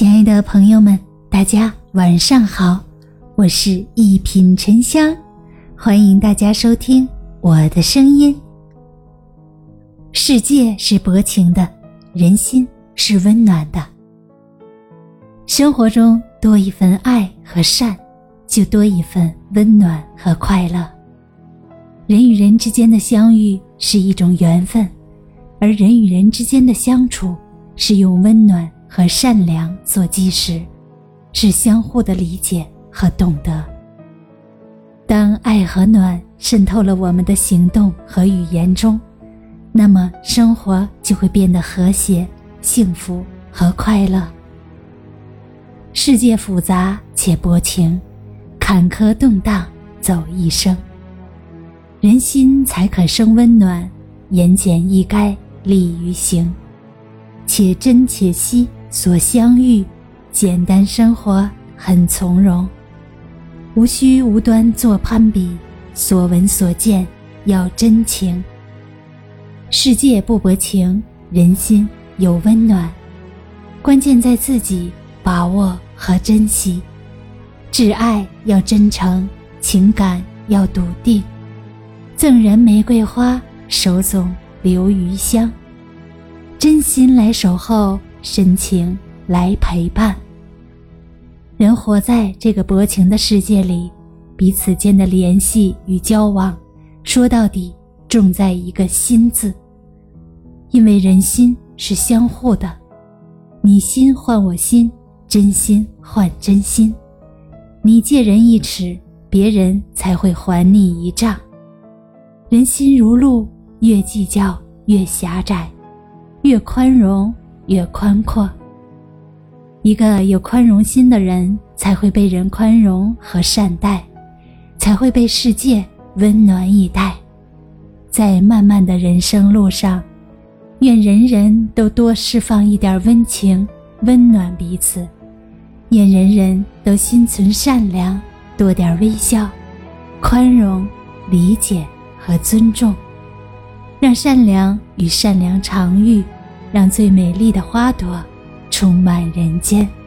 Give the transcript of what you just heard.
亲爱的朋友们，大家晚上好，我是一品沉香，欢迎大家收听我的声音。世界是薄情的，人心是温暖的。生活中多一份爱和善，就多一份温暖和快乐。人与人之间的相遇是一种缘分，而人与人之间的相处是用温暖。和善良所基石，是相互的理解和懂得。当爱和暖渗透了我们的行动和语言中，那么生活就会变得和谐、幸福和快乐。世界复杂且薄情，坎坷动荡走一生，人心才可生温暖，言简意赅利于行，且真且惜。所相遇，简单生活很从容，无需无端做攀比。所闻所见要真情。世界不薄情，人心有温暖，关键在自己把握和珍惜。挚爱要真诚，情感要笃定。赠人玫瑰花，手总留余香。真心来守候。深情来陪伴。人活在这个薄情的世界里，彼此间的联系与交往，说到底重在一个“心”字。因为人心是相互的，你心换我心，真心换真心。你借人一尺，别人才会还你一丈。人心如路，越计较越狭窄，越宽容。越宽阔，一个有宽容心的人，才会被人宽容和善待，才会被世界温暖以待。在漫漫的人生路上，愿人人都多释放一点温情，温暖彼此；愿人人都心存善良，多点微笑、宽容、理解和尊重，让善良与善良常遇。让最美丽的花朵充满人间。